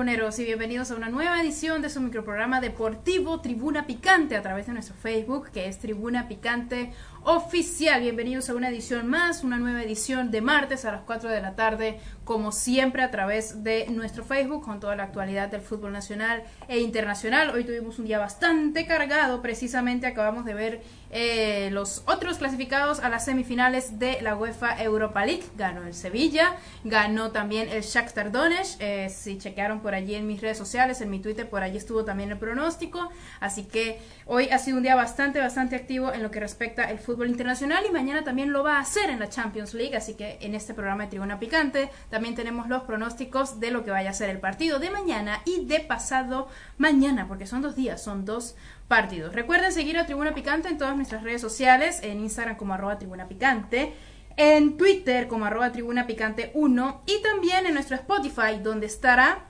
tribuneros, y bienvenidos a una nueva edición de su microprograma deportivo Tribuna Picante a través de nuestro Facebook, que es Tribuna Picante Oficial. Bienvenidos a una edición más, una nueva edición de martes a las 4 de la tarde, como siempre a través de nuestro Facebook, con toda la actualidad del fútbol nacional e internacional. Hoy tuvimos un día bastante cargado, precisamente acabamos de ver eh, los otros clasificados a las semifinales de la UEFA Europa League. Ganó el Sevilla, ganó también el Shakhtar Donetsk. Eh, si chequearon por allí en mis redes sociales, en mi Twitter, por allí estuvo también el pronóstico. Así que hoy ha sido un día bastante, bastante activo en lo que respecta al fútbol internacional y mañana también lo va a hacer en la Champions League. Así que en este programa de Tribuna Picante también tenemos los pronósticos de lo que vaya a ser el partido de mañana y de pasado mañana, porque son dos días, son dos partidos. Recuerden seguir a Tribuna Picante en todas nuestras redes sociales, en Instagram como arroba Tribuna Picante, en Twitter como arroba Tribuna Picante 1 y también en nuestro Spotify, donde estará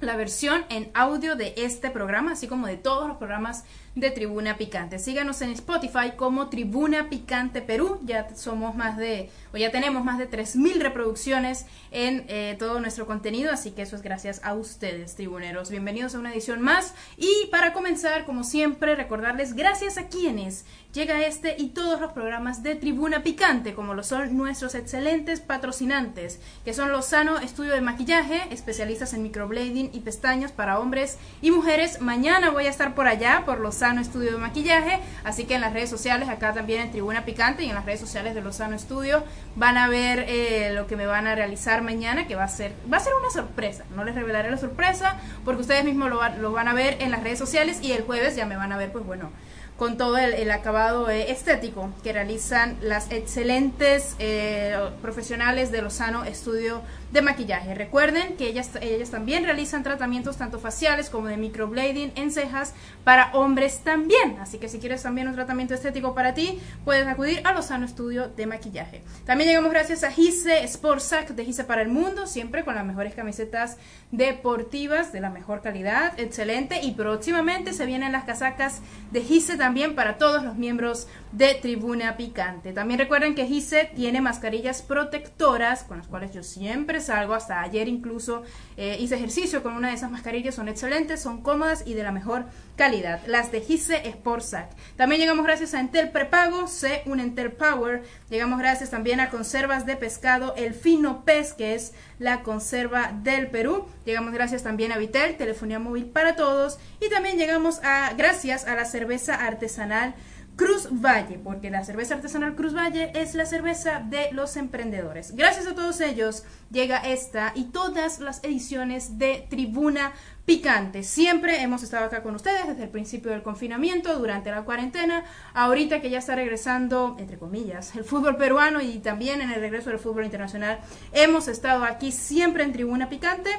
la versión en audio de este programa, así como de todos los programas de Tribuna Picante. Síganos en Spotify como Tribuna Picante Perú. Ya somos más de, o ya tenemos más de 3.000 reproducciones en eh, todo nuestro contenido, así que eso es gracias a ustedes, tribuneros. Bienvenidos a una edición más. Y para comenzar, como siempre, recordarles gracias a quienes llega este y todos los programas de Tribuna Picante, como lo son nuestros excelentes patrocinantes, que son Lozano Estudio de Maquillaje, especialistas en microblading y pestañas para hombres y mujeres. Mañana voy a estar por allá, por Lozano Estudio de Maquillaje, así que en las redes sociales, acá también en Tribuna Picante y en las redes sociales de Lozano Estudio, van a ver eh, lo que me van a realizar mañana, que va a ser, va a ser una sorpresa, no les revelaré la sorpresa, porque ustedes mismos lo, lo van a ver en las redes sociales y el jueves ya me van a ver, pues bueno, con todo el, acabado eh, estético que realizan las excelentes eh, profesionales de Lozano Estudio de maquillaje. Recuerden que ellas, ellas también realizan tratamientos tanto faciales como de microblading en cejas para hombres también. Así que si quieres también un tratamiento estético para ti, puedes acudir a Lozano Estudio de Maquillaje. También llegamos gracias a Gise Sportsac de Gise para el Mundo, siempre con las mejores camisetas deportivas de la mejor calidad, excelente. Y próximamente se vienen las casacas de Gise también para todos los miembros de Tribuna Picante. También recuerden que Gise tiene mascarillas protectoras con las cuales yo siempre salgo, hasta ayer incluso eh, hice ejercicio con una de esas mascarillas, son excelentes, son cómodas y de la mejor calidad. Las de Gise Sportsac. También llegamos gracias a Entel Prepago, C, un Entel Power. Llegamos gracias también a Conservas de Pescado, el Fino Pez, que es la conserva del Perú. Llegamos gracias también a Vitel, telefonía móvil para todos. Y también llegamos a gracias a la cerveza artesanal Cruz Valle, porque la cerveza artesanal Cruz Valle es la cerveza de los emprendedores. Gracias a todos ellos llega esta y todas las ediciones de Tribuna Picante. Siempre hemos estado acá con ustedes desde el principio del confinamiento, durante la cuarentena, ahorita que ya está regresando, entre comillas, el fútbol peruano y también en el regreso del fútbol internacional, hemos estado aquí siempre en Tribuna Picante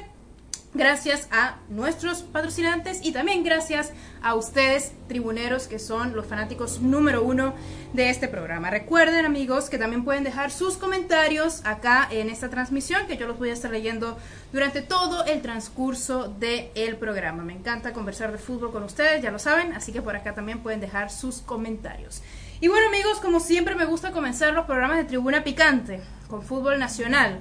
gracias a nuestros patrocinantes y también gracias a ustedes, tribuneros, que son los fanáticos número uno de este programa. Recuerden, amigos, que también pueden dejar sus comentarios acá en esta transmisión, que yo los voy a estar leyendo durante todo el transcurso del programa. Me encanta conversar de fútbol con ustedes, ya lo saben, así que por acá también pueden dejar sus comentarios. Y bueno, amigos, como siempre me gusta comenzar los programas de Tribuna Picante con fútbol nacional.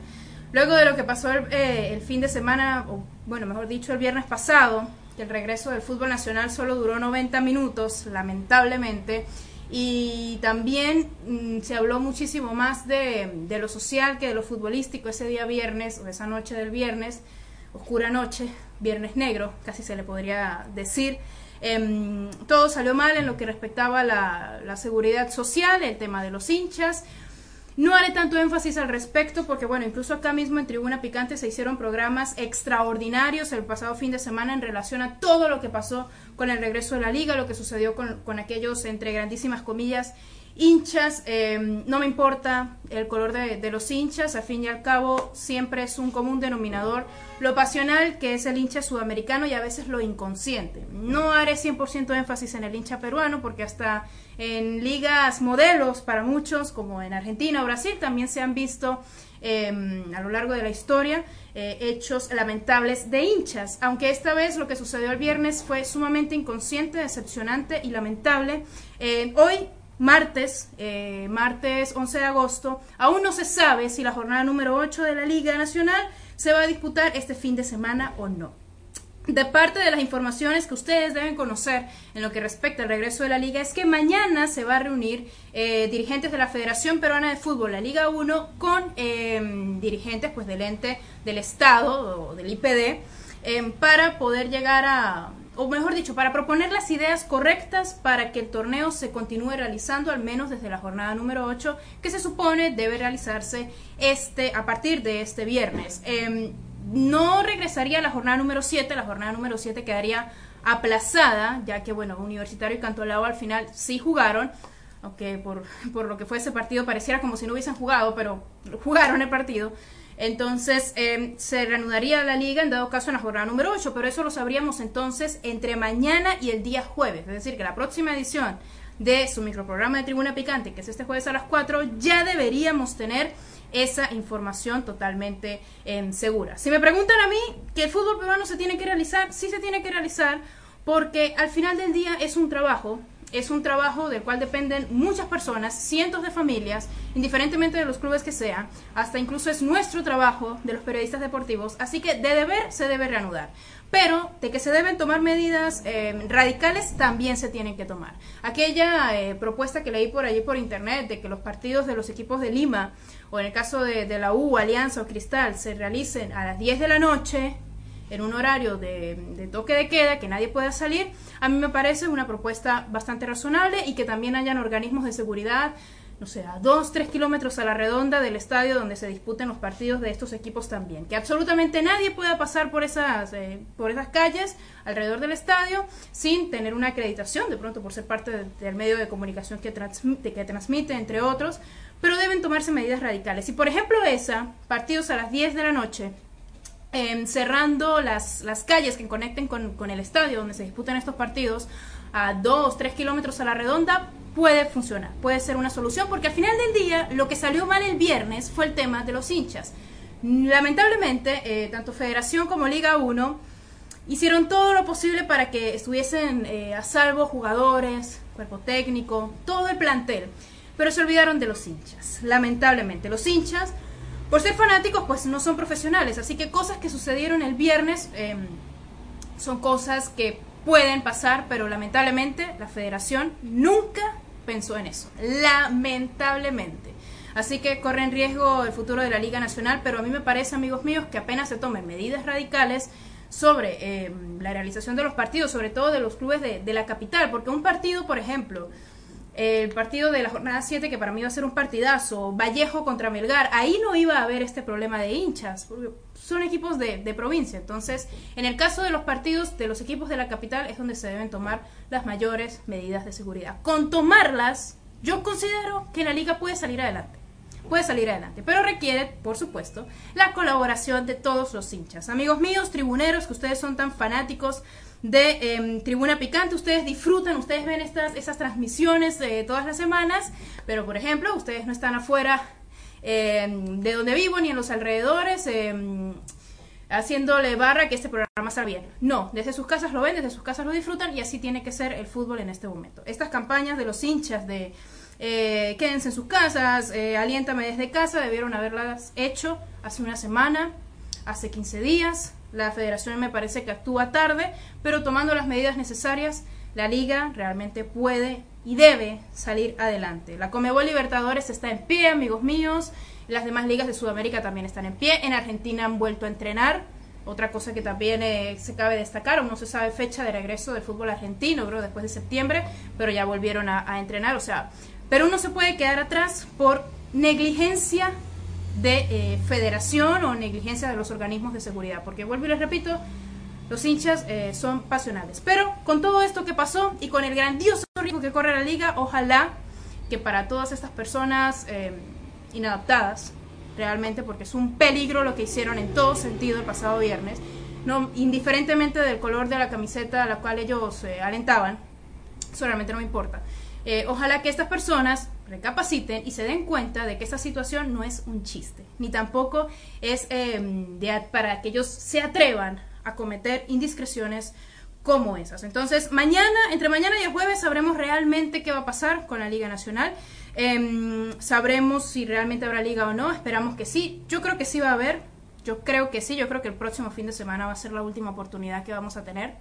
Luego de lo que pasó el, eh, el fin de semana, o bueno, mejor dicho, el viernes pasado, el regreso del fútbol nacional solo duró 90 minutos, lamentablemente, y también mm, se habló muchísimo más de, lo social que de lo futbolístico ese día viernes, o esa noche del viernes, oscura noche, viernes negro, casi se le podría decir. Eh, todo salió mal en lo que respectaba la, la seguridad social, el tema de los hinchas, no haré tanto énfasis al respecto porque, bueno, incluso acá mismo en Tribuna Picante se hicieron programas extraordinarios el pasado fin de semana en relación a todo lo que pasó con el regreso de la liga, lo que sucedió con, con aquellos, entre grandísimas comillas, hinchas, em, no me importa el color de, los hinchas, al fin y al cabo siempre es un común denominador lo pasional que es el hincha sudamericano y a veces lo inconsciente. No haré 100% énfasis en el hincha peruano porque hasta en ligas modelos para muchos, como en Argentina o Brasil, también se han visto em, a lo largo de la historia eh, hechos lamentables de hinchas, aunque esta vez lo que sucedió el viernes fue sumamente inconsciente, decepcionante y lamentable. Eh, hoy martes, eh, martes 11 de agosto. Aún no se sabe si la jornada número 8 de la Liga Nacional se va a disputar este fin de semana o no. De parte de las informaciones que ustedes deben conocer en lo que respecta al regreso de la liga es que mañana se va a reunir eh, dirigentes de la Federación Peruana de Fútbol, la Liga 1, con em, dirigentes pues del ente del Estado o del IPD em, para poder llegar a, o mejor dicho, para proponer las ideas correctas para que el torneo se continúe realizando al menos desde la jornada número 8 que se supone debe realizarse este a partir de este viernes. No regresaría a la jornada número 7, la jornada número 7 quedaría aplazada, ya que, bueno, Universitario y Cantolao al final sí jugaron, aunque por, por lo que fue ese partido pareciera como si no hubiesen jugado, pero jugaron el partido. Entonces em, se reanudaría la liga en dado caso en la jornada número 8, pero eso lo sabríamos entonces entre mañana y el día jueves. Es decir, que la próxima edición de su microprograma de Tribuna Picante, que es este jueves a las 4, ya deberíamos tener esa información totalmente em, segura. Si me preguntan a mí que el fútbol peruano se tiene que realizar, sí se tiene que realizar porque al final del día es un trabajo, es un trabajo del cual dependen muchas personas, cientos de familias, indiferentemente de los clubes que sean, hasta incluso es nuestro trabajo de los periodistas deportivos, así que de deber se debe reanudar. Pero de que se deben tomar medidas em, radicales también se tienen que tomar. Aquella eh, propuesta que leí por allí por internet de que los partidos de los equipos de Lima o en el caso de, la U, Alianza o Cristal, se realicen a las 10 de la noche, en un horario de, toque de queda, que nadie pueda salir, a mí me parece una propuesta bastante razonable y que también hayan organismos de seguridad, no sé, a dos, tres kilómetros a la redonda del estadio donde se disputen los partidos de estos equipos también. Que absolutamente nadie pueda pasar por esas, eh, por esas calles alrededor del estadio sin tener una acreditación, de pronto por ser parte del medio de comunicación que transmite, que transmite, entre otros, pero deben tomarse medidas radicales. Y por ejemplo esa, partidos a las 10 de la noche, em, cerrando las, las, calles que conecten con, con, el estadio donde se disputan estos partidos a 2, 3 kilómetros a la redonda, puede funcionar, puede ser una solución, porque al final del día lo que salió mal el viernes fue el tema de los hinchas. Lamentablemente, eh, tanto Federación como Liga 1 hicieron todo lo posible para que estuviesen eh, a salvo jugadores, cuerpo técnico, todo el plantel pero se olvidaron de los hinchas. Lamentablemente, los hinchas, por ser fanáticos, pues no son profesionales, así que cosas que sucedieron el viernes em, son cosas que pueden pasar, pero lamentablemente la federación nunca pensó en eso. Lamentablemente. Así que corre en riesgo el futuro de la Liga Nacional, pero a mí me parece, amigos míos, que apenas se tomen medidas radicales sobre em, la realización de los partidos, sobre todo de los clubes de, de la capital, porque un partido, por ejemplo, el partido de la jornada 7, que para mí va a ser un partidazo, Vallejo contra Melgar, ahí no iba a haber este problema de hinchas, porque son equipos de, de, provincia. Entonces, en el caso de los partidos de los equipos de la capital es donde se deben tomar las mayores medidas de seguridad. Con tomarlas, yo considero que la liga puede salir adelante. Puede salir adelante, pero requiere, por supuesto, la colaboración de todos los hinchas. Amigos míos, tribuneros, que ustedes son tan fanáticos de em, Tribuna Picante. Ustedes disfrutan, ustedes ven estas, esas transmisiones eh, todas las semanas, pero por ejemplo, ustedes no están afuera em, de donde vivo ni en los alrededores em, haciéndole barra que este programa salga bien. No, desde sus casas lo ven, desde sus casas lo disfrutan y así tiene que ser el fútbol en este momento. Estas campañas de los hinchas de eh, quédense en sus casas, eh, aliéntame desde casa, debieron haberlas hecho hace una semana, hace 15 días, la federación me parece que actúa tarde, pero tomando las medidas necesarias, la liga realmente puede y debe salir adelante. La Comebol Libertadores está en pie, amigos míos. Las demás ligas de Sudamérica también están en pie. En Argentina han vuelto a entrenar. Otra cosa que también eh, se cabe destacar, aún no se sabe fecha de regreso del fútbol argentino, creo después de septiembre, pero ya volvieron a, a entrenar. O sea, pero uno se puede quedar atrás por negligencia de eh, federación o negligencia de los organismos de seguridad, porque vuelvo y les repito, los hinchas eh, son pasionales. Pero con todo esto que pasó y con el grandioso riesgo que corre la liga, ojalá que para todas estas personas eh, inadaptadas, realmente, porque es un peligro lo que hicieron en todo sentido el pasado viernes, no, indiferentemente del color de la camiseta a la cual ellos alentaban, eso realmente no me importa. ojalá que estas personas recapaciten y se den cuenta de que esta situación no es un chiste, ni tampoco es em, para que ellos se atrevan a cometer indiscreciones como esas. Entonces, mañana, entre mañana y el jueves, sabremos realmente qué va a pasar con la Liga Nacional. Em, sabremos si realmente habrá liga o no. Esperamos que sí. Yo creo que sí va a haber. Yo creo que sí. Yo creo que el próximo fin de semana va a ser la última oportunidad que vamos a tener.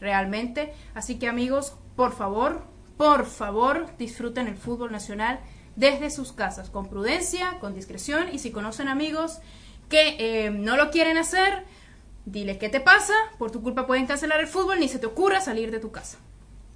Realmente. Así que amigos, por favor, por favor, disfruten el fútbol nacional desde sus casas, con prudencia, con discreción. Y si conocen amigos que em, no lo quieren hacer, Dile qué te pasa, por tu culpa pueden cancelar el fútbol, ni se te ocurra salir de tu casa.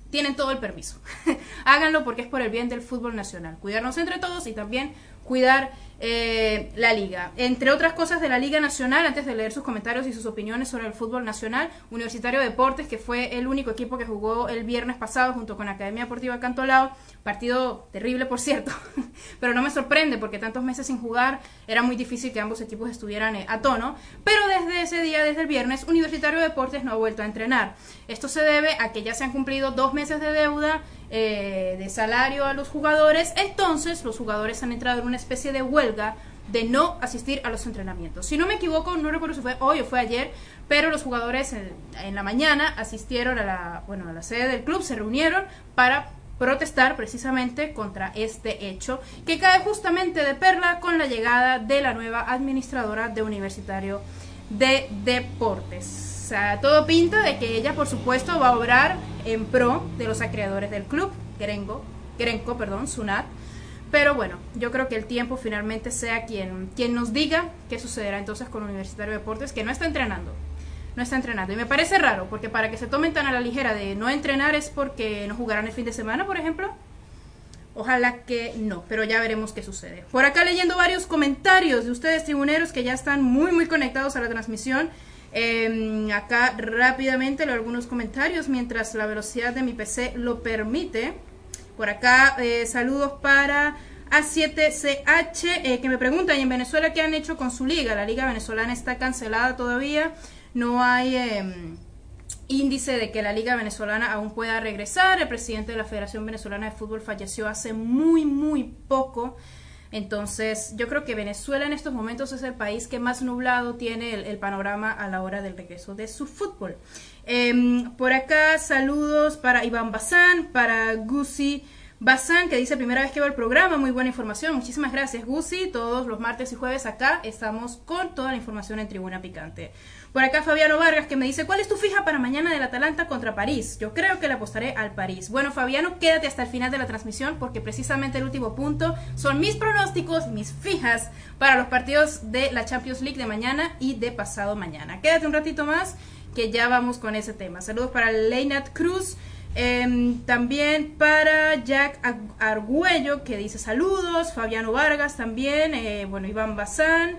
Tienen todo el permiso. Háganlo porque es por el bien del fútbol nacional. Cuidarnos entre todos y también cuidar eh, la liga. Entre otras cosas de la Liga Nacional, antes de leer sus comentarios y sus opiniones sobre el fútbol nacional, Universitario de Deportes, que fue el único equipo que jugó el viernes pasado junto con Academia Deportiva Cantolao, partido terrible por cierto, pero no me sorprende porque tantos meses sin jugar era muy difícil que ambos equipos estuvieran eh, a tono, pero desde ese día, desde el viernes, Universitario de Deportes no ha vuelto a entrenar. Esto se debe a que ya se han cumplido dos meses de deuda eh, de salario a los jugadores, entonces los jugadores han entrado en una especie de huelga de no asistir a los entrenamientos. Si no me equivoco, no recuerdo si fue hoy o fue ayer, pero los jugadores en, la mañana asistieron a la, bueno, a la sede del club, se reunieron para protestar precisamente contra este hecho que cae justamente de perla con la llegada de la nueva administradora de Universitario de Deportes. O sea, todo pinta de que ella, por supuesto, va a obrar en pro de los acreedores del club, Grenco, perdón, Sunat. Pero bueno, yo creo que el tiempo finalmente sea quien, quien nos diga qué sucederá entonces con Universitario de Deportes, que no está entrenando. No está entrenando. Y me parece raro, porque para que se tomen tan a la ligera de no entrenar es porque no jugarán el fin de semana, por ejemplo. Ojalá que no, pero ya veremos qué sucede. Por acá leyendo varios comentarios de ustedes, tribuneros, que ya están muy, muy conectados a la transmisión. Em, acá rápidamente leo algunos comentarios mientras la velocidad de mi PC lo permite. Por acá eh, saludos para A7CH eh, que me preguntan, ¿y en Venezuela qué han hecho con su liga? La liga venezolana está cancelada todavía. No hay em, índice de que la liga venezolana aún pueda regresar. El presidente de la Federación Venezolana de Fútbol falleció hace muy, muy poco. Entonces, yo creo que Venezuela en estos momentos es el país que más nublado tiene el, panorama a la hora del regreso de su fútbol. Em, por acá, saludos para Iván Bazán, para Gusi Bazán, que dice primera vez que veo el programa, muy buena información. Muchísimas gracias, Gusi. Todos los martes y jueves acá estamos con toda la información en Tribuna Picante. Por acá Fabiano Vargas que me dice, ¿cuál es tu fija para mañana del Atalanta contra París? Yo creo que le apostaré al París. Bueno, Fabiano, quédate hasta el final de la transmisión porque precisamente el último punto son mis pronósticos, mis fijas para los partidos de la Champions League de mañana y de pasado mañana. Quédate un ratito más que ya vamos con ese tema. Saludos para Leinat Cruz. Em, también para Jack Argüello que dice saludos, Fabiano Vargas también, eh, bueno, Iván Bazán,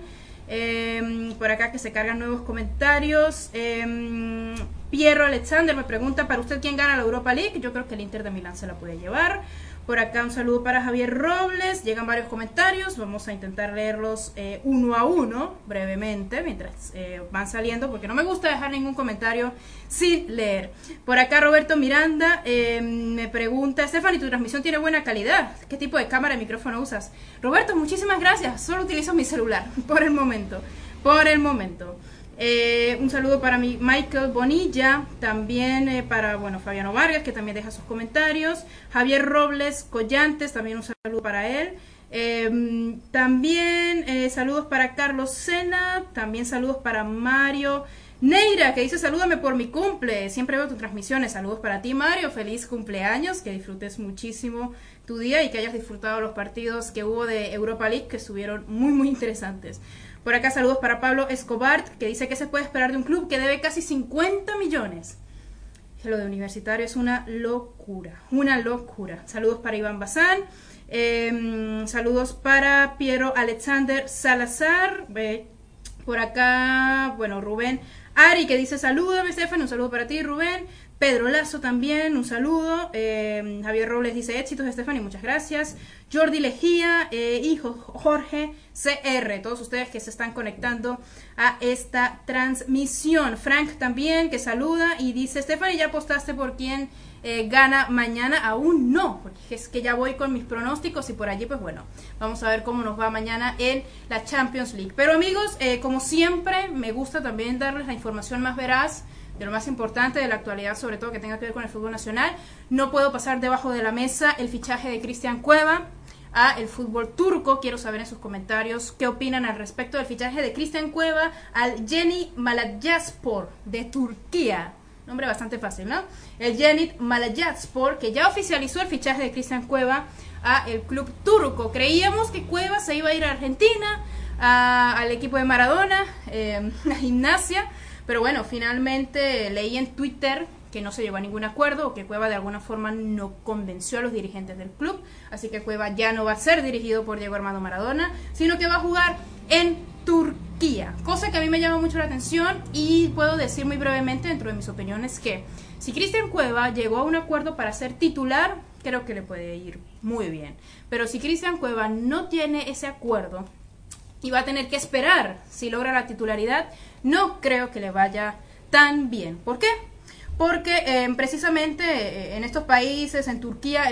Em, por acá que se cargan nuevos comentarios. Eh, Piero Alexander me pregunta, ¿para usted quién gana la Europa League? Yo creo que el Inter de Milán se la puede llevar. Por acá un saludo para Javier Robles. Llegan varios comentarios. Vamos a intentar leerlos eh, uno a uno, brevemente, mientras eh, van saliendo, porque no me gusta dejar ningún comentario sin leer. Por acá Roberto Miranda eh, me pregunta, Stephanie, ¿tu transmisión tiene buena calidad? ¿Qué tipo de cámara y micrófono usas? Roberto, muchísimas gracias. Solo utilizo mi celular, por el momento. Por el momento. Eh, un saludo para mi Michael Bonilla, también eh, para bueno Fabiano Vargas, que también deja sus comentarios. Javier Robles Collantes, también un saludo para él. Eh, también saludos para Carlos Sena, también saludos para Mario Neira, que dice salúdame por mi cumple. Siempre veo tus transmisiones. Saludos para ti, Mario. Feliz cumpleaños. Que disfrutes muchísimo tu día y que hayas disfrutado los partidos que hubo de Europa League, que estuvieron muy, muy interesantes. Por acá saludos para Pablo Escobar, que dice que se puede esperar de un club que debe casi 50 millones. Lo de universitario es una locura, una locura. Saludos para Iván Bazán. Em, saludos para Piero Alexander Salazar. por acá, bueno, Rubén Ari que dice salúdame, Stefan. Un saludo para ti, Rubén. Pedro Lazo también, un saludo. Eh, Javier Robles dice éxitos, Estefany, muchas gracias. Jordi Lejía, eh, hijo Jorge CR, todos ustedes que se están conectando a esta transmisión. Frank también, que saluda y dice, Stephanie, ¿ya apostaste por quién eh, gana mañana? Aún no, porque es que ya voy con mis pronósticos y por allí, pues bueno, vamos a ver cómo nos va mañana en la Champions League. Pero amigos, como siempre, me gusta también darles la información más veraz de lo más importante de la actualidad, sobre todo que tenga que ver con el fútbol nacional. No puedo pasar debajo de la mesa el fichaje de Cristian Cueva a el fútbol turco. Quiero saber en sus comentarios qué opinan al respecto del fichaje de Cristian Cueva al Jenny Malatyaspor de Turquía. Nombre bastante fácil, ¿no? El Zenit Malatyaspor, que ya oficializó el fichaje de Cristian Cueva a el club turco. Creíamos que Cueva se iba a ir a Argentina, al equipo de Maradona, eh, a gimnasia, pero bueno, finalmente leí en Twitter que no se llegó a ningún acuerdo o que Cueva de alguna forma no convenció a los dirigentes del club, así que Cueva ya no va a ser dirigido por Diego Armando Maradona, sino que va a jugar en Turquía, cosa que a mí me llama mucho la atención y puedo decir muy brevemente dentro de mis opiniones que si Cristian Cueva llegó a un acuerdo para ser titular, creo que le puede ir muy bien, pero si Cristian Cueva no tiene ese acuerdo y va a tener que esperar si logra la titularidad, no creo que le vaya tan bien. ¿Por qué? Porque eh, precisamente eh, en estos países, en Turquía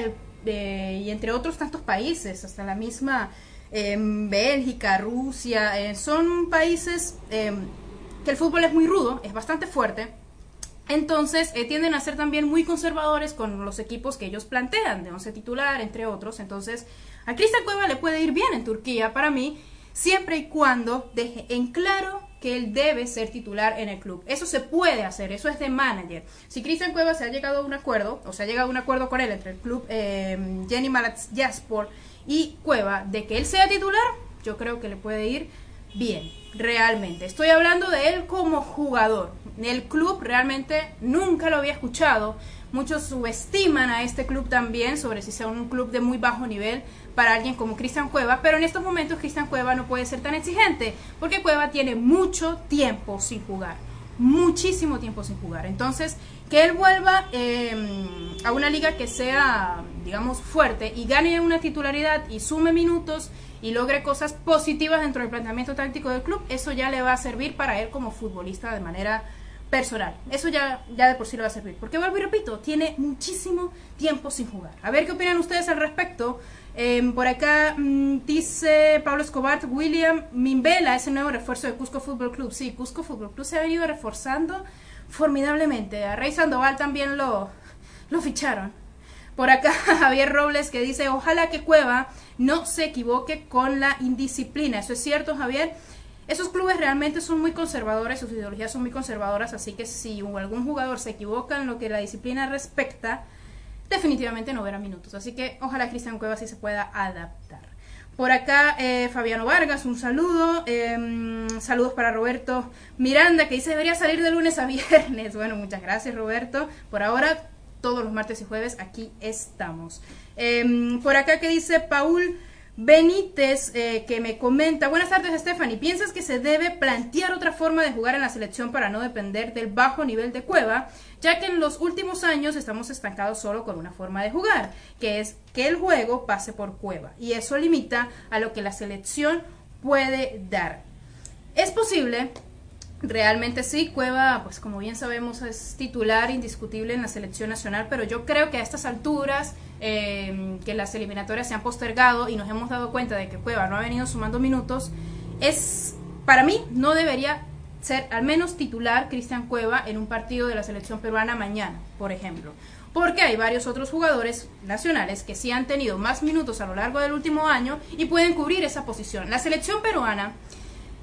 eh, y entre otros tantos países, hasta la misma Bélgica, Rusia, son países que el fútbol es muy rudo, es bastante fuerte. Entonces tienden a ser también muy conservadores con los equipos que ellos plantean, de once titular, entre otros. Entonces, a Cristian Cueva le puede ir bien en Turquía para mí, siempre y cuando deje en claro que él debe ser titular en el club. Eso se puede hacer, eso es de manager. Si Cristian Cueva se ha llegado a un acuerdo, o se ha llegado a un acuerdo con él entre el club eh, Jenny Jaspor y Cueva de que él sea titular, yo creo que le puede ir bien, realmente. Estoy hablando de él como jugador. El club realmente nunca lo había escuchado. Muchos subestiman a este club también sobre si sea un club de muy bajo nivel para alguien como Cristian Cueva, pero en estos momentos Cristian Cueva no puede ser tan exigente porque Cueva tiene mucho tiempo sin jugar, muchísimo tiempo sin jugar. Entonces, que él vuelva em, a una liga que sea, digamos, fuerte y gane una titularidad y sume minutos y logre cosas positivas dentro del planteamiento táctico del club, eso ya le va a servir para él como futbolista de manera personal. Eso ya, ya de por sí le va a servir. Porque vuelvo y repito, tiene muchísimo tiempo sin jugar. A ver qué opinan ustedes al respecto. Em, por acá mm, dice Pablo Escobar, William Mimbela ese nuevo refuerzo de Cusco Fútbol Club. Sí, Cusco Fútbol Club se ha venido reforzando formidablemente. A Rey Sandoval también lo, lo ficharon. Por acá Javier Robles que dice, ojalá que Cueva no se equivoque con la indisciplina. Eso es cierto, Javier. Esos clubes realmente son muy conservadores, sus ideologías son muy conservadoras, así que si algún jugador se equivoca en lo que la disciplina respecta, definitivamente no verá minutos. Así que ojalá Cristian Cuevas sí se pueda adaptar. Por acá, eh, Fabiano Vargas, un saludo. Em, saludos para Roberto Miranda, que dice debería salir de lunes a viernes. Bueno, muchas gracias, Roberto. Por ahora, todos los martes y jueves aquí estamos. Em, por acá, que dice Paul Benítez, eh, que me comenta, buenas tardes Stephanie, ¿piensas que se debe plantear otra forma de jugar en la selección para no depender del bajo nivel de Cueva? Ya que en los últimos años estamos estancados solo con una forma de jugar, que es que el juego pase por Cueva, y eso limita a lo que la selección puede dar. Es posible, realmente sí, Cueva, pues como bien sabemos, es titular indiscutible en la selección nacional, pero yo creo que a estas alturas Em, que las eliminatorias se han postergado y nos hemos dado cuenta de que Cueva no ha venido sumando minutos, es para mí no debería ser al menos titular Cristian Cueva en un partido de la selección peruana mañana, por ejemplo. Porque hay varios otros jugadores nacionales que sí han tenido más minutos a lo largo del último año y pueden cubrir esa posición. La selección peruana,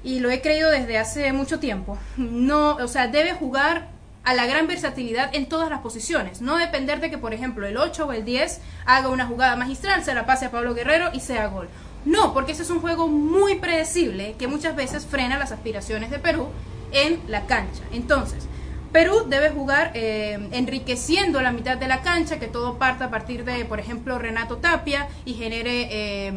y lo he creído desde hace mucho tiempo, no, o sea, debe jugar a la gran versatilidad en todas las posiciones. No depender de que, por ejemplo, el 8 o el 10 haga una jugada magistral, se la pase a Pablo Guerrero y sea gol. No, porque ese es un juego muy predecible que muchas veces frena las aspiraciones de Perú en la cancha. Entonces, Perú debe jugar eh, enriqueciendo la mitad de la cancha, que todo parta a partir de, por ejemplo, Renato Tapia y genere... Eh,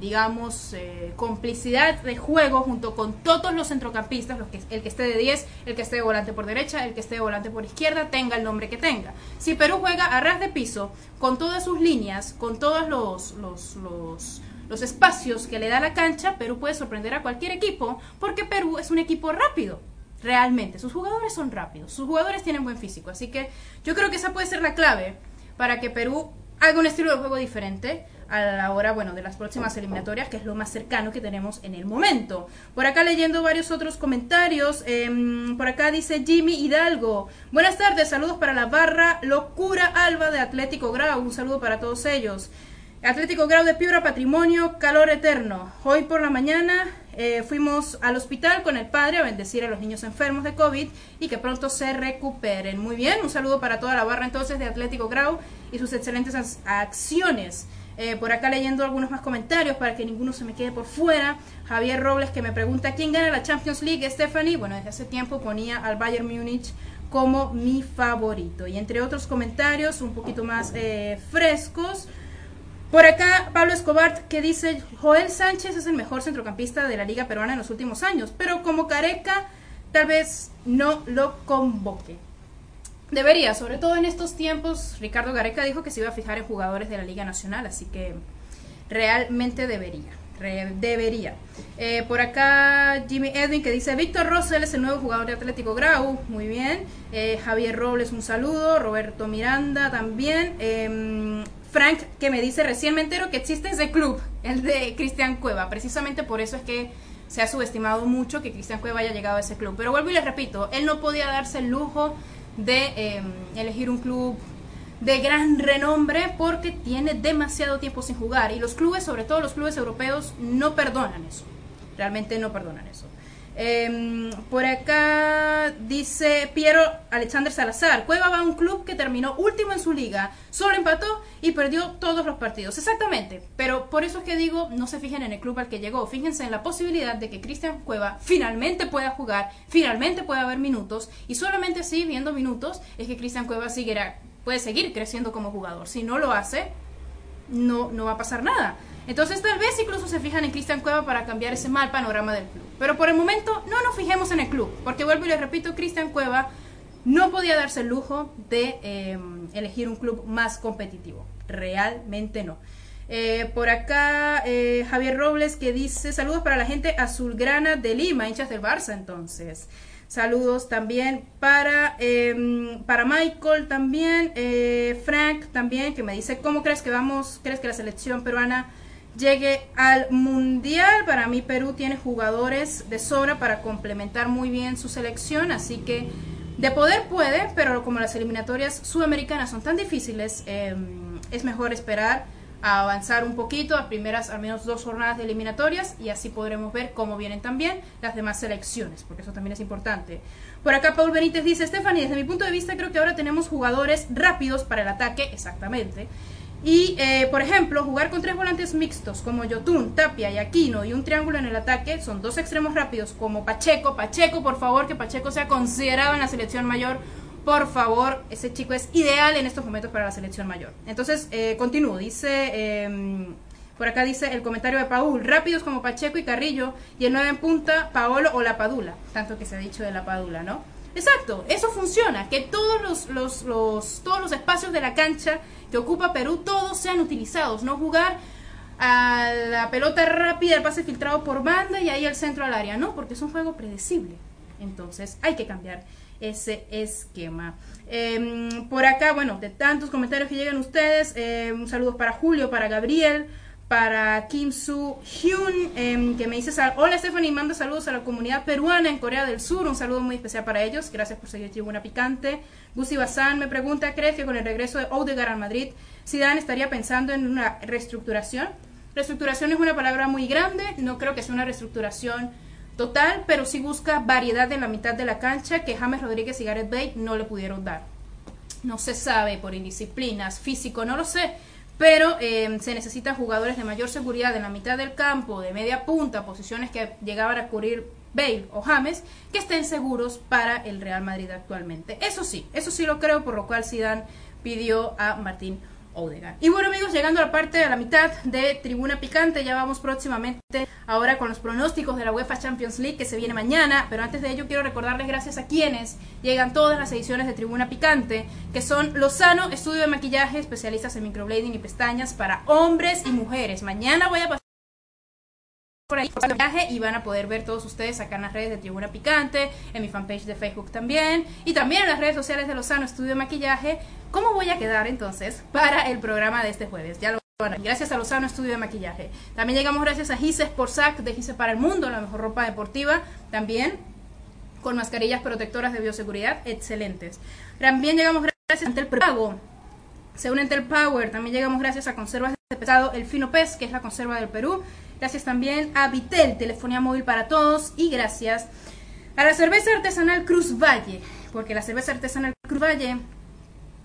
digamos, eh, complicidad de juego junto con todos los centrocampistas, los que, el que esté de 10, el que esté de volante por derecha, el que esté de volante por izquierda, tenga el nombre que tenga. Si Perú juega a ras de piso, con todas sus líneas, con todos los, los, los, los espacios que le da la cancha, Perú puede sorprender a cualquier equipo, porque Perú es un equipo rápido. Realmente, sus jugadores son rápidos, sus jugadores tienen buen físico, así que yo creo que esa puede ser la clave para que Perú haga un estilo de juego diferente, a la hora, bueno, de las próximas eliminatorias, que es lo más cercano que tenemos en el momento. Por acá leyendo varios otros comentarios, em, por acá dice Jimmy Hidalgo, buenas tardes, saludos para la barra Locura Alba de Atlético Grau, un saludo para todos ellos. Atlético Grau de Piura, Patrimonio, Calor Eterno. Hoy por la mañana eh, fuimos al hospital con el padre a bendecir a los niños enfermos de COVID y que pronto se recuperen. Muy bien, un saludo para toda la barra entonces de Atlético Grau y sus excelentes acciones. Eh, por acá leyendo algunos más comentarios para que ninguno se me quede por fuera. Javier Robles que me pregunta quién gana la Champions League, Stephanie. Bueno, desde hace tiempo ponía al Bayern Múnich como mi favorito. Y entre otros comentarios un poquito más eh, frescos. Por acá, Pablo Escobar, que dice, Joel Sánchez es el mejor centrocampista de la Liga Peruana en los últimos años, pero como Careca, tal vez no lo convoque. Debería, sobre todo en estos tiempos, Ricardo Gareca dijo que se iba a fijar en jugadores de la Liga Nacional, así que realmente debería. debería. Eh, por acá Jimmy Edwin que dice Víctor Rosell es el nuevo jugador de Atlético Grau, muy bien. Eh, Javier Robles un saludo, Roberto Miranda también. Em, Frank que me dice recién me entero que existe ese club, el de Cristian Cueva. Precisamente por eso es que se ha subestimado mucho que Cristian Cueva haya llegado a ese club. Pero vuelvo y les repito, él no podía darse el lujo de em, elegir un club de gran renombre porque tiene demasiado tiempo sin jugar y los clubes, sobre todo los clubes europeos, no perdonan eso. Realmente no perdonan eso. Em, por acá dice Piero Alexander Salazar, Cueva va a un club que terminó último en su liga, solo empató y perdió todos los partidos. Exactamente, pero por eso es que digo, no se fijen en el club al que llegó, fíjense en la posibilidad de que Cristian Cueva finalmente pueda jugar, finalmente pueda haber minutos y solamente así, viendo minutos, es que Cristian Cueva seguirá, puede seguir creciendo como jugador. Si no lo hace, no, no va a pasar nada. Entonces tal vez incluso se fijan en Cristian Cueva para cambiar ese mal panorama del club. Pero por el momento no nos fijemos en el club, porque vuelvo y les repito, Cristian Cueva no podía darse el lujo de em, elegir un club más competitivo. Realmente no. Eh, por acá eh, Javier Robles que dice saludos para la gente azulgrana de Lima, hinchas del Barça entonces. Saludos también para, em, para Michael también, eh, Frank también, que me dice, ¿cómo crees que vamos, crees que la selección peruana llegue al Mundial. Para mí Perú tiene jugadores de sobra para complementar muy bien su selección, así que de poder puede, pero como las eliminatorias sudamericanas son tan difíciles, em, es mejor esperar a avanzar un poquito a primeras al menos dos jornadas de eliminatorias y así podremos ver cómo vienen también las demás selecciones, porque eso también es importante. Por acá Paul Benítez dice, Stephanie, desde mi punto de vista creo que ahora tenemos jugadores rápidos para el ataque, exactamente, y, eh, por ejemplo, jugar con tres volantes mixtos como Yotun, Tapia y Aquino y un triángulo en el ataque son dos extremos rápidos como Pacheco. Pacheco, por favor, que Pacheco sea considerado en la selección mayor. Por favor, ese chico es ideal en estos momentos para la selección mayor. Entonces, eh, continúo. Dice, em, por acá dice el comentario de Paul, rápidos como Pacheco y Carrillo y el 9 en punta, Paolo o La Padula. Tanto que se ha dicho de La Padula, ¿no? Exacto, eso funciona, que todos los, los, los, todos los espacios de la cancha que ocupa Perú, todos sean utilizados, no jugar a la pelota rápida, el pase filtrado por banda y ahí el centro al área, no, porque es un juego predecible. Entonces hay que cambiar ese esquema. Em, por acá, bueno, de tantos comentarios que llegan ustedes, eh, un saludo para Julio, para Gabriel, para Kim Soo Hyun, em, que me dice, hola Stephanie, manda saludos a la comunidad peruana en Corea del Sur, un saludo muy especial para ellos, gracias por seguir Tribuna Picante. Gusi Bazán me pregunta, ¿crees que con el regreso de Odegaard al Madrid, Zidane estaría pensando en una reestructuración? Reestructuración es una palabra muy grande, no creo que sea una reestructuración total, pero sí busca variedad en la mitad de la cancha que James Rodríguez y Gareth Bale no le pudieron dar. No se sabe por indisciplinas, físico, no lo sé pero em, se necesitan jugadores de mayor seguridad en la mitad del campo, de media punta, posiciones que llegaban a cubrir Bale o James, que estén seguros para el Real Madrid actualmente. Eso sí, eso sí lo creo, por lo cual Zidane pidió a Martín y bueno amigos, llegando a la parte de la mitad de Tribuna Picante, ya vamos próximamente ahora con los pronósticos de la UEFA Champions League que se viene mañana, pero antes de ello quiero recordarles gracias a quienes llegan todas las ediciones de Tribuna Picante, que son Lozano, estudio de maquillaje, especialistas en microblading y pestañas para hombres y mujeres. Mañana voy a pasar por ahí viaje y van a poder ver todos ustedes acá en las redes de Tribuna Picante, en mi fanpage de Facebook también y también en las redes sociales de Lozano Estudio de Maquillaje. ¿Cómo voy a quedar entonces para el programa de este jueves? Ya lo Gracias a Lozano Estudio de Maquillaje. También llegamos gracias a Gise Sac de Gise para el Mundo, la mejor ropa deportiva. También con mascarillas protectoras de bioseguridad excelentes. También llegamos gracias a Entel Pago. Según Entel Power, también llegamos gracias a Conservas de Pescado El Fino Pez, que es la conserva del Perú. Gracias también a Vitel, telefonía móvil para todos. Y gracias a la cerveza artesanal Cruz Valle, porque la cerveza artesanal Cruz Valle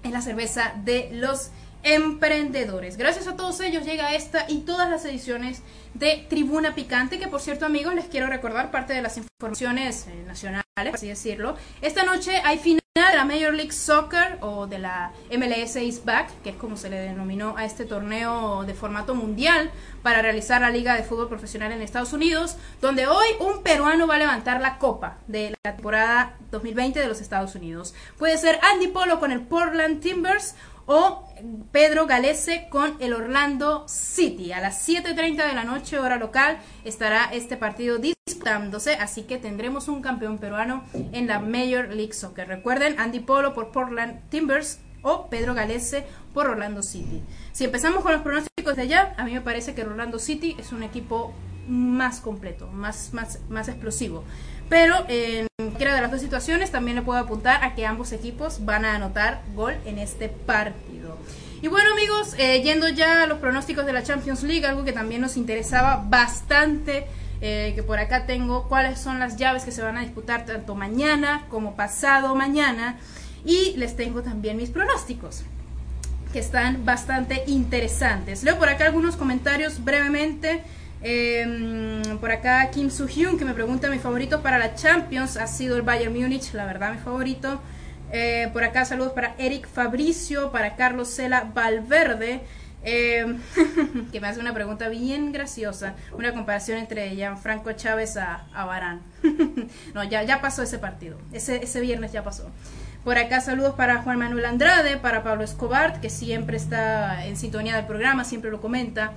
es la cerveza de los emprendedores. Gracias a todos ellos llega esta y todas las ediciones de Tribuna Picante, que por cierto amigos les quiero recordar parte de las informaciones nacionales, por así decirlo. Esta noche hay final de la Major League Soccer o de la MLS Is Back, que es como se le denominó a este torneo de formato mundial para realizar la Liga de Fútbol Profesional en Estados Unidos, donde hoy un peruano va a levantar la copa de la temporada 2020 de los Estados Unidos. Puede ser Andy Polo con el Portland Timbers o Pedro Galese con el Orlando City. A las 7.30 de la noche, hora local, estará este partido disputándose, así que tendremos un campeón peruano en la Major League Soccer. Recuerden, Andy Polo por Portland Timbers o Pedro Galese por Orlando City. Si empezamos con los pronósticos de allá, a mí me parece que Orlando City es un equipo más completo, más, más, más explosivo. Pero en cualquiera de las dos situaciones también le puedo apuntar a que ambos equipos van a anotar gol en este partido. Y bueno amigos, eh, yendo ya a los pronósticos de la Champions League, algo que también nos interesaba bastante, eh, que por acá tengo cuáles son las llaves que se van a disputar tanto mañana como pasado mañana. Y les tengo también mis pronósticos que están bastante interesantes. Leo por acá algunos comentarios brevemente. Em, por acá Kim Soo-hyun que me pregunta mi favorito para la Champions ha sido el Bayern Múnich, la verdad mi favorito. Eh, por acá saludos para Eric Fabricio, para Carlos Cela Valverde, em, que me hace una pregunta bien graciosa, una comparación entre Gianfranco Chávez a, a Barán. no, ya, ya pasó ese partido, ese, ese viernes ya pasó. Por acá saludos para Juan Manuel Andrade, para Pablo Escobar, que siempre está en sintonía del programa, siempre lo comenta.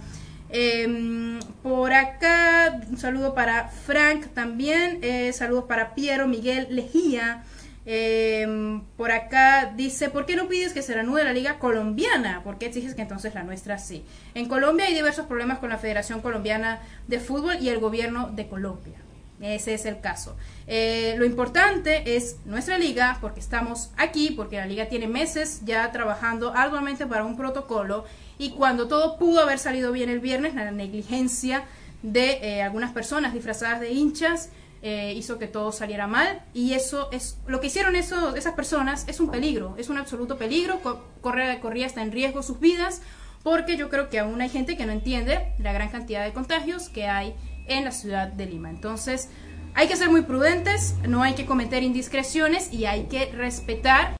Em, por acá, un saludo para Frank también. Eh, saludos para Piero Miguel Lejía. Em, por acá dice, ¿por qué no pides que se reanude la liga colombiana? ¿Por qué exiges que entonces la nuestra sí? En Colombia hay diversos problemas con la Federación Colombiana de Fútbol y el gobierno de Colombia. Ese es el caso. Eh, lo importante es nuestra liga, porque estamos aquí, porque la liga tiene meses ya trabajando arduamente para un protocolo y cuando todo pudo haber salido bien el viernes, la negligencia de eh, algunas personas disfrazadas de hinchas eh, hizo que todo saliera mal y eso es lo que hicieron eso, esas personas es un peligro, es un absoluto peligro, corre, corría hasta en riesgo sus vidas porque yo creo que aún hay gente que no entiende la gran cantidad de contagios que hay en la ciudad de Lima. Entonces, hay que ser muy prudentes, no hay que cometer indiscreciones y hay que respetar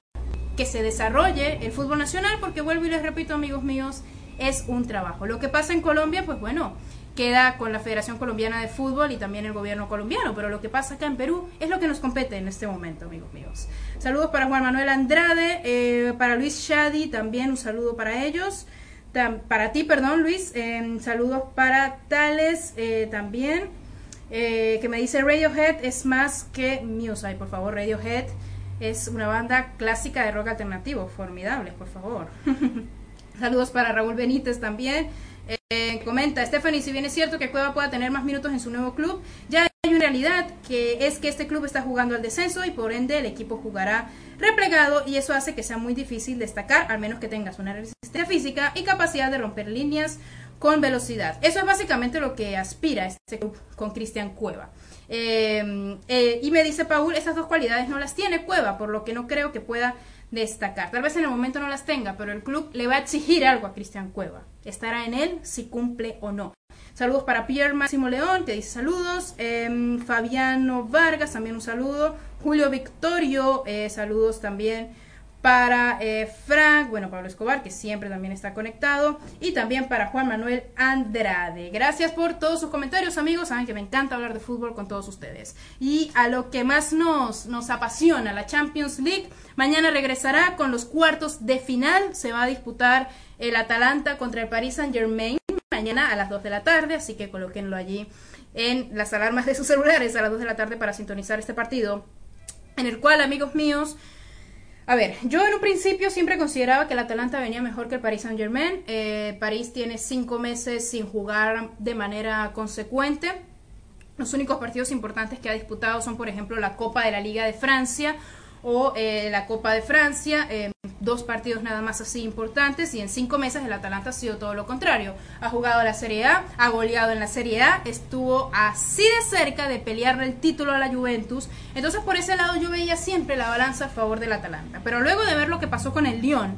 que se desarrolle el fútbol nacional, porque vuelvo y les repito, amigos míos, es un trabajo. Lo que pasa en Colombia, pues bueno, queda con la Federación Colombiana de Fútbol y también el gobierno colombiano, pero lo que pasa acá en Perú es lo que nos compete en este momento, amigos míos. Saludos para Juan Manuel Andrade, eh, para Luis Shadi, también un saludo para ellos. para ti, perdón, Luis, eh, saludos para Tales eh, también, que me dice Radiohead es más que Muse. por favor, Radiohead es una banda clásica de rock alternativo, formidable, por favor. Saludos para Raúl Benítez también. Eh, comenta, Stephanie, si bien es cierto que Cueva pueda tener más minutos en su nuevo club, ya hay una realidad que es que este club está jugando al descenso y por ende el equipo jugará replegado y eso hace que sea muy difícil destacar, al menos que tengas una resistencia física y capacidad de romper líneas con velocidad. Eso es básicamente lo que aspira este club con Cristian Cueva. Em, eh, y me dice Paul, esas dos cualidades no las tiene Cueva, por lo que no creo que pueda destacar. Tal vez en el momento no las tenga, pero el club le va a exigir algo a Cristian Cueva. Estará en él si cumple o no. Saludos para Pierre Máximo León, que dice saludos. Em, Fabiano Vargas, también un saludo. Julio Victorio, eh, saludos también para eh, Frank, bueno, Pablo Escobar, que siempre también está conectado, y también para Juan Manuel Andrade. Gracias por todos sus comentarios, amigos. Saben que me encanta hablar de fútbol con todos ustedes. Y a lo que más nos, nos apasiona, la Champions League, mañana regresará con los cuartos de final. Se va a disputar el Atalanta contra el Paris Saint Germain mañana a las 2 de la tarde, así que colóquenlo allí en las alarmas de sus celulares a las 2 de la tarde para sintonizar este partido, en el cual, amigos míos, A ver, yo en un principio siempre consideraba que el Atalanta venía mejor que el Paris Saint Germain. Eh, París tiene cinco meses sin jugar de manera consecuente. Los únicos partidos importantes que ha disputado son, por ejemplo, la Copa de la Liga de Francia o eh, la Copa de Francia, eh, dos partidos nada más así importantes y en cinco meses el Atalanta ha sido todo lo contrario. Ha jugado la Serie A, ha goleado en la Serie A, estuvo así de cerca de pelearle el título a la Juventus. Entonces por ese lado yo veía siempre la balanza a favor del Atalanta. Pero luego de ver lo que pasó con el Lyon,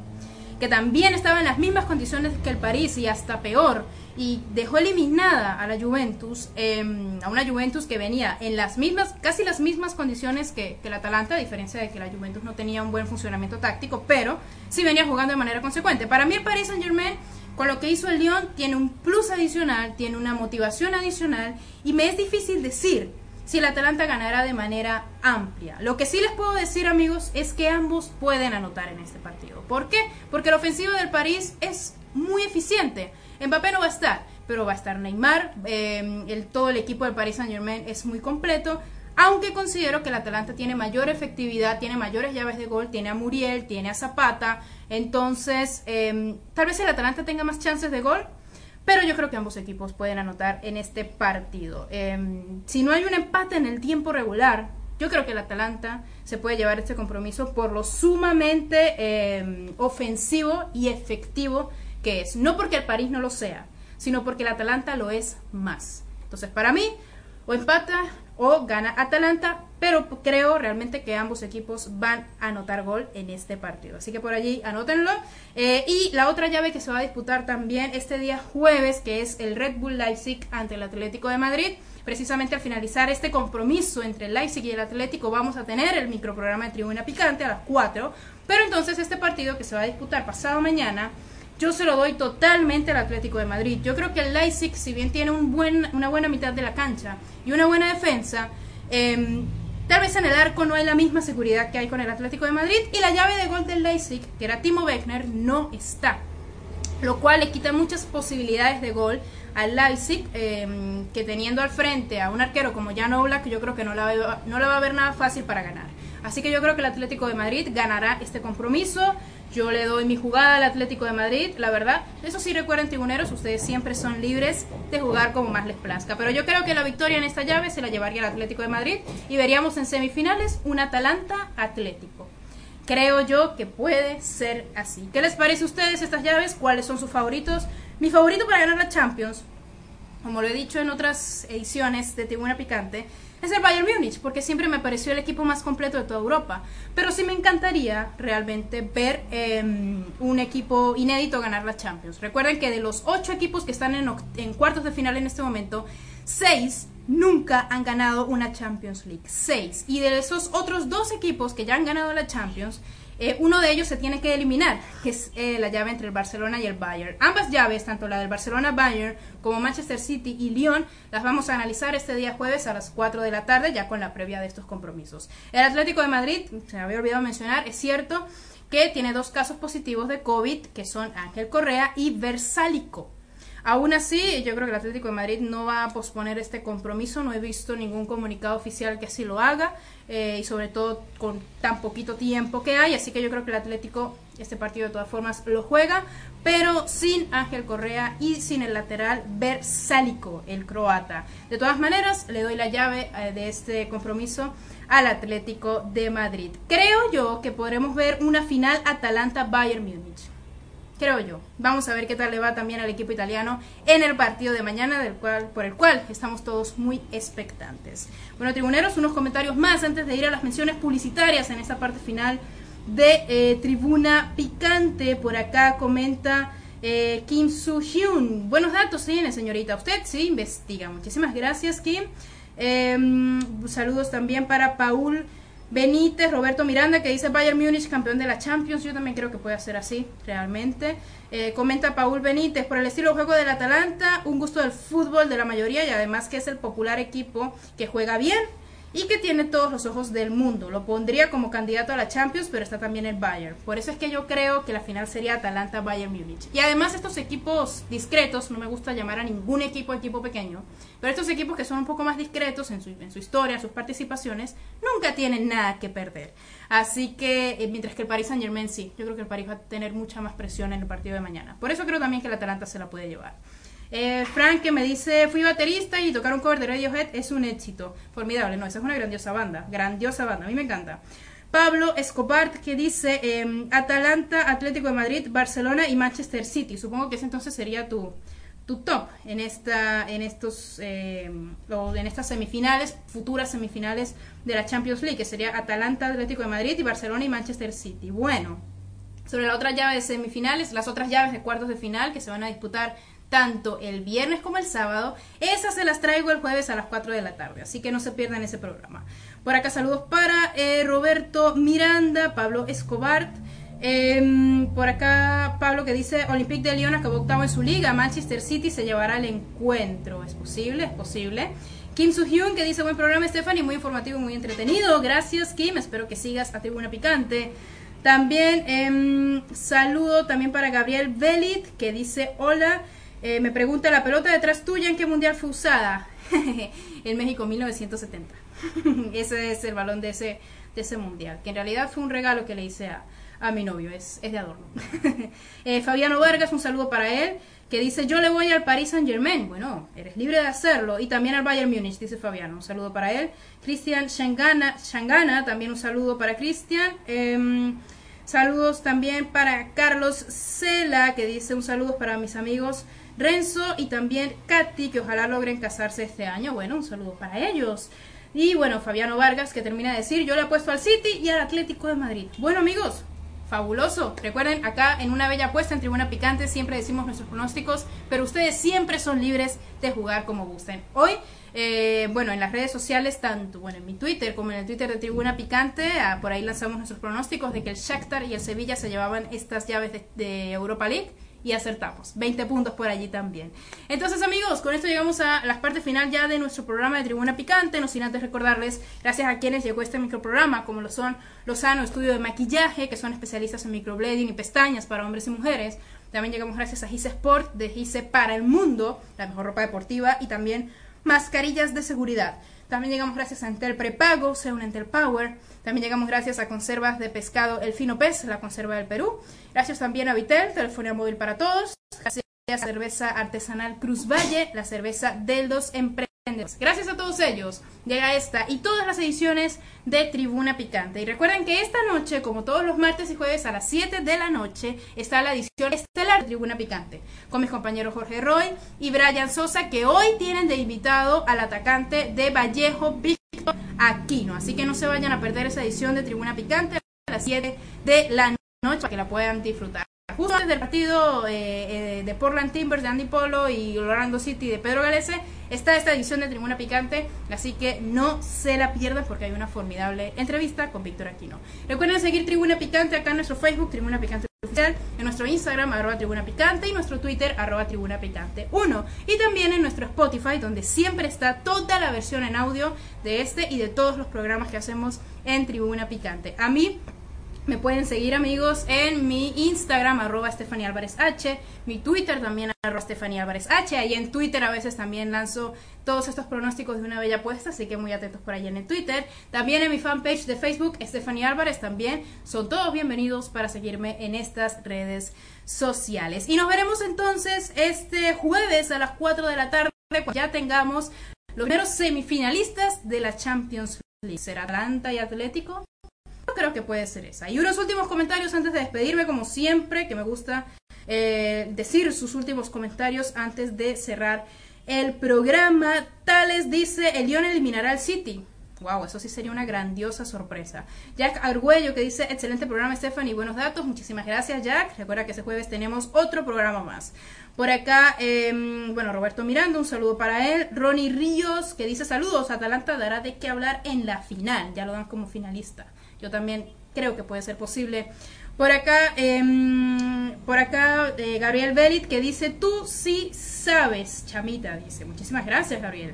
que también estaba en las mismas condiciones que el París y hasta peor, y dejó eliminada a la Juventus, em, a una Juventus que venía en las mismas, casi las mismas condiciones que, que el Atalanta, a diferencia de que la Juventus no tenía un buen funcionamiento táctico, pero sí venía jugando de manera consecuente. Para mí el Paris Saint Germain, con lo que hizo el Lyon, tiene un plus adicional, tiene una motivación adicional, y me es difícil decir si el Atalanta ganará de manera amplia. Lo que sí les puedo decir, amigos, es que ambos pueden anotar en este partido. ¿Por qué? Porque la ofensiva del París es muy eficiente. Mbappé no va a estar, pero va a estar Neymar. Eh, el, todo el equipo del Paris Saint Germain es muy completo. Aunque considero que el Atalanta tiene mayor efectividad, tiene mayores llaves de gol, tiene a Muriel, tiene a Zapata. Entonces, eh, tal vez el Atalanta tenga más chances de gol, pero yo creo que ambos equipos pueden anotar en este partido. Eh, si no hay un empate en el tiempo regular, yo creo que el Atalanta se puede llevar este compromiso por lo sumamente ofensivo y efectivo que es. No porque el París no lo sea, sino porque el Atalanta lo es más. Entonces, para mí, o empata o gana Atalanta, pero creo realmente que ambos equipos van a anotar gol en este partido. Así que por allí anótenlo. Eh, y la otra llave que se va a disputar también este día jueves, que es el Red Bull Leipzig ante el Atlético de Madrid. Precisamente al finalizar este compromiso entre el Leipzig y el Atlético, vamos a tener el microprograma de Tribuna Picante a las 4. Pero entonces este partido que se va a disputar pasado mañana yo se lo doy totalmente al Atlético de Madrid. Yo creo que el Leipzig, si bien tiene una buena mitad de la cancha y una buena defensa, em, tal vez en el arco no hay la misma seguridad que hay con el Atlético de Madrid y la llave de gol del Leipzig, que era Timo Wegner, no está. Lo cual le quita muchas posibilidades de gol al Leipzig, em, que teniendo al frente a un arquero como Jan Oblak, yo creo que no la, no la va a ver nada fácil para ganar. Así que yo creo que el Atlético de Madrid ganará este compromiso. Yo le doy mi jugada al Atlético de Madrid, la verdad. Eso sí, recuerden, tribuneros, ustedes siempre son libres de jugar como más les plazca. Pero yo creo que la victoria en esta llave se la llevaría el Atlético de Madrid y veríamos en semifinales un Atalanta Atlético. Creo yo que puede ser así. ¿Qué les parece a ustedes estas llaves? ¿Cuáles son sus favoritos? Mi favorito para ganar la Champions, como lo he dicho en otras ediciones de Tribuna Picante, es el Bayern Múnich, porque siempre me pareció el equipo más completo de toda Europa. Pero sí me encantaría realmente ver em, un equipo inédito ganar la Champions. Recuerden que de los ocho equipos que están en, en cuartos de final en este momento, seis nunca han ganado una Champions League. Seis. Y de esos otros dos equipos que ya han ganado la Champions, eh, uno de ellos se tiene que eliminar, que es eh, la llave entre el Barcelona y el Bayern. Ambas llaves, tanto la del Barcelona-Bayern como Manchester City y Lyon, las vamos a analizar este día jueves a las 4 de la tarde, ya con la previa de estos compromisos. El Atlético de Madrid, se me había olvidado mencionar, es cierto que tiene dos casos positivos de COVID, que son Ángel Correa y Versálico. Aún así, yo creo que el Atlético de Madrid no va a posponer este compromiso, no he visto ningún comunicado oficial que así lo haga eh, y sobre todo con tan poquito tiempo que hay, así que yo creo que el Atlético este partido de todas formas lo juega, pero sin Ángel Correa y sin el lateral Bersálico, el croata. De todas maneras, le doy la llave eh, de este compromiso al Atlético de Madrid. Creo yo que podremos ver una final Atalanta-Bayern Múnich creo yo. Vamos a ver qué tal le va también al equipo italiano en el partido de mañana, del cual, por el cual estamos todos muy expectantes. Bueno, tribuneros, unos comentarios más antes de ir a las menciones publicitarias en esta parte final de eh, Tribuna Picante. Por acá comenta eh, Kim Soo-hyun. Buenos datos tiene, señorita. Usted sí investiga. Muchísimas gracias, Kim. Em, saludos también para Paul Benítez, Roberto Miranda, que dice Bayern Múnich campeón de la Champions. Yo también creo que puede ser así, realmente. Eh, comenta Paul Benítez, por el estilo de juego del Atalanta, un gusto del fútbol de la mayoría y además que es el popular equipo que juega bien y que tiene todos los ojos del mundo. Lo pondría como candidato a la Champions, pero está también el Bayern. Por eso es que yo creo que la final sería Atalanta-Bayern Múnich. Y además estos equipos discretos, no me gusta llamar a ningún equipo equipo pequeño, pero estos equipos que son un poco más discretos en su, en su historia, sus participaciones, nunca tienen nada que perder. Así que, eh, mientras que el Paris Saint Germain sí, yo creo que el Paris va a tener mucha más presión en el partido de mañana. Por eso creo también que el Atalanta se la puede llevar. Eh, Frank que me dice, fui baterista y tocar un cover de Radiohead es un éxito. Formidable, no, esa es una grandiosa banda, grandiosa banda, a mí me encanta. Pablo Escobar que dice em, Atalanta, Atlético de Madrid, Barcelona y Manchester City. Supongo que ese entonces sería tu, tu top en esta en estos em, en estas semifinales futuras semifinales de la Champions League que sería Atalanta Atlético de Madrid y Barcelona y Manchester City bueno sobre la otra llave de semifinales las otras llaves de cuartos de final que se van a disputar tanto el viernes como el sábado. Esas se las traigo el jueves a las 4 de la tarde, así que no se pierdan ese programa. Por acá saludos para eh, Roberto Miranda, Pablo Escobar. Em, por acá Pablo que dice Olympique de Lyon acabó octavo en su liga, Manchester City se llevará el encuentro. ¿Es posible? Es posible. Kim Soo-hyun que dice buen programa Stephanie, muy informativo muy entretenido. Gracias Kim, espero que sigas a Tribuna Picante. También eh, saludo también para Gabriel Belit que dice hola. Eh, me pregunta, ¿la pelota detrás tuya en qué mundial fue usada? en México 1970. ese es el balón de ese, de ese mundial, que en realidad fue un regalo que le hice a, a mi novio, es, es de adorno. eh, Fabiano Vargas, un saludo para él, que dice, yo le voy al Paris Saint Germain. Bueno, eres libre de hacerlo. Y también al Bayern Múnich, dice Fabiano, un saludo para él. Cristian Shangana, también un saludo para Cristian. Eh, saludos también para Carlos Cela, que dice un saludo para mis amigos Renzo y también Katy, que ojalá logren casarse este año. Bueno, un saludo para ellos. Y bueno, Fabiano Vargas, que termina de decir, yo le apuesto al City y al Atlético de Madrid. Bueno, amigos, fabuloso. Recuerden, acá en una bella apuesta en Tribuna Picante siempre decimos nuestros pronósticos, pero ustedes siempre son libres de jugar como gusten. Hoy, eh, bueno, en las redes sociales, tanto bueno, en mi Twitter como en el Twitter de Tribuna Picante, ah, por ahí lanzamos nuestros pronósticos de que el Shakhtar y el Sevilla se llevaban estas llaves de, de Europa League y acertamos. 20 puntos por allí también. Entonces amigos, con esto llegamos a la parte final ya de nuestro programa de Tribuna Picante. No sin antes recordarles, gracias a quienes llegó este microprograma, como lo son Lozano Estudio de Maquillaje, que son especialistas en microblading y pestañas para hombres y mujeres. También llegamos gracias a Gise Sport, de Gise para el mundo, la mejor ropa deportiva y también mascarillas de seguridad. También llegamos gracias a Entel Prepago, sea un Entel Power. También llegamos gracias a Conservas de Pescado El Fino Pez, la conserva del Perú. Gracias también a Vitel, telefonía móvil para todos. Gracias a cerveza artesanal Cruz Valle, la cerveza Deldos Emprendedores. Gracias a todos ellos llega esta y todas las ediciones de Tribuna Picante. Y recuerden que esta noche, como todos los martes y jueves a las 7 de la noche, está la edición estelar de Tribuna Picante con mis compañeros Jorge Roy y Brian Sosa, que hoy tienen de invitado al atacante de Vallejo, Víctor Aquino. Así que no se vayan a perder esa edición de Tribuna Picante a las 7 de la noche para que la puedan disfrutar justo desde el partido eh, eh, de Portland Timbers de Andy Polo y Orlando City de Pedro Galese está esta edición de Tribuna Picante, así que no se la pierdan porque hay una formidable entrevista con Víctor Aquino. Recuerden seguir Tribuna Picante acá en nuestro Facebook, Tribuna Picante Oficial, en nuestro Instagram, arroba Tribuna Picante, y nuestro Twitter, arroba Tribuna Picante 1. Y también en nuestro Spotify, donde siempre está toda la versión en audio de este y de todos los programas que hacemos en Tribuna Picante. A mí me pueden seguir amigos en mi Instagram, arroba Stephanie Álvarez H, mi Twitter también, arroba Stephanie Álvarez H. Ahí en Twitter a veces también lanzo todos estos pronósticos de una bella apuesta, así que muy atentos por ahí en el Twitter. También en mi fanpage de Facebook, Stephanie Álvarez, también son todos bienvenidos para seguirme en estas redes sociales. Y nos veremos entonces este jueves a las 4 de la tarde, cuando ya tengamos los primeros semifinalistas de la Champions League. ¿Será Atlanta y Atlético? Creo que puede ser esa. Y unos últimos comentarios antes de despedirme, como siempre, que me gusta eh, decir sus últimos comentarios antes de cerrar el programa. Tales dice, el Lyon eliminará al City. Wow, eso sí sería una grandiosa sorpresa. Jack Argüello que dice, excelente programa Stephanie, buenos datos. Muchísimas gracias Jack. Recuerda que ese jueves tenemos otro programa más. Por acá, eh, bueno, Roberto Miranda, un saludo para él. Ronnie Ríos que dice saludos, Atalanta dará de qué hablar en la final. Ya lo dan como finalista. Yo también creo que puede ser posible. Por acá, eh, por acá eh, Gabriel Belit que dice, tú sí sabes, chamita, dice. Muchísimas gracias, Gabriel.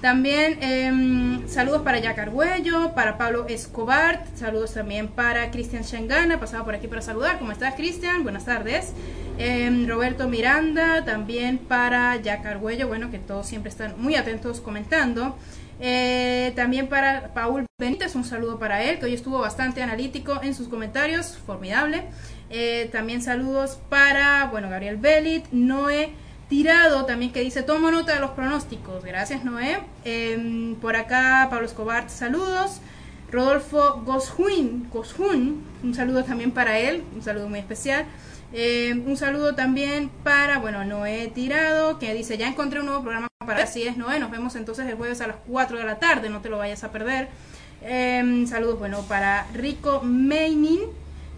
También em, saludos para Jack Argüello, para Pablo Escobar, saludos también para Cristian Shangana, pasaba por aquí para saludar. ¿Cómo estás, Cristian? Buenas tardes. Em, Roberto Miranda, también para Jack Argüello, bueno, que todos siempre están muy atentos comentando. Eh, también para Paul Benítez, un saludo para él, que hoy estuvo bastante analítico en sus comentarios, formidable. Eh, también saludos para, bueno, Gabriel Belit, Noé Tirado, también que dice, tomo nota de los pronósticos. Gracias, Noé. Em, por acá, Pablo Escobar, saludos. Rodolfo Gosjun, un saludo también para él, un saludo muy especial. Em, un saludo también para, bueno, Noé Tirado, que dice, ya encontré un nuevo programa para así es, Noé. Nos vemos entonces el jueves a las 4 de la tarde, no te lo vayas a perder. Em, saludos, bueno, para Rico Meinin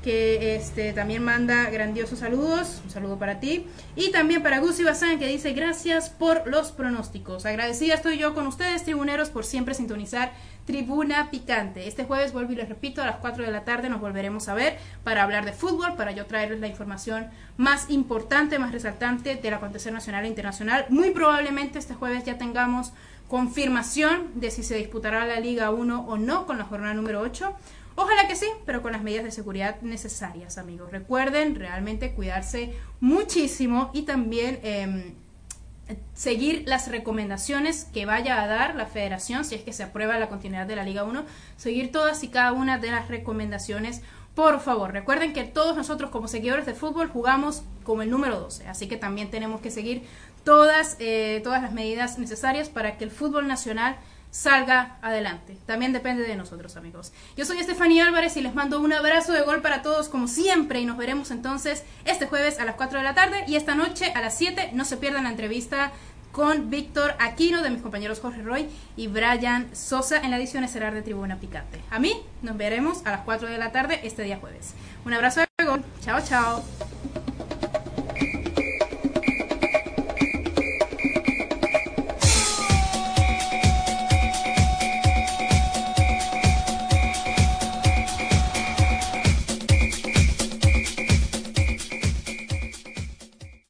que este, también manda grandiosos saludos, un saludo para ti. Y también para Gusi Bazán, que dice gracias por los pronósticos. Agradecida estoy yo con ustedes, tribuneros, por siempre sintonizar Tribuna Picante. Este jueves, vuelvo y les repito, a las 4 de la tarde nos volveremos a ver para hablar de fútbol, para yo traerles la información más importante, más resaltante del acontecer nacional e internacional. Muy probablemente este jueves ya tengamos confirmación de si se disputará la Liga 1 o no con la jornada número 8. Ojalá que sí, pero con las medidas de seguridad necesarias, amigos. Recuerden realmente cuidarse muchísimo y también em, seguir las recomendaciones que vaya a dar la federación, si es que se aprueba la continuidad de la Liga 1, seguir todas y cada una de las recomendaciones. Por favor, recuerden que todos nosotros como seguidores de fútbol jugamos como el número 12, así que también tenemos que seguir todas, eh, todas las medidas necesarias para que el fútbol nacional salga adelante. También depende de nosotros, amigos. Yo soy Estefanía Álvarez y les mando un abrazo de gol para todos como siempre y nos veremos entonces este jueves a las 4 de la tarde y esta noche a las 7 no se pierdan la entrevista con Víctor Aquino de mis compañeros Jorge Roy y Brian Sosa en la edición estelar de Tribuna Picante. A mí nos veremos a las 4 de la tarde este día jueves. Un abrazo de gol. Chao, chao.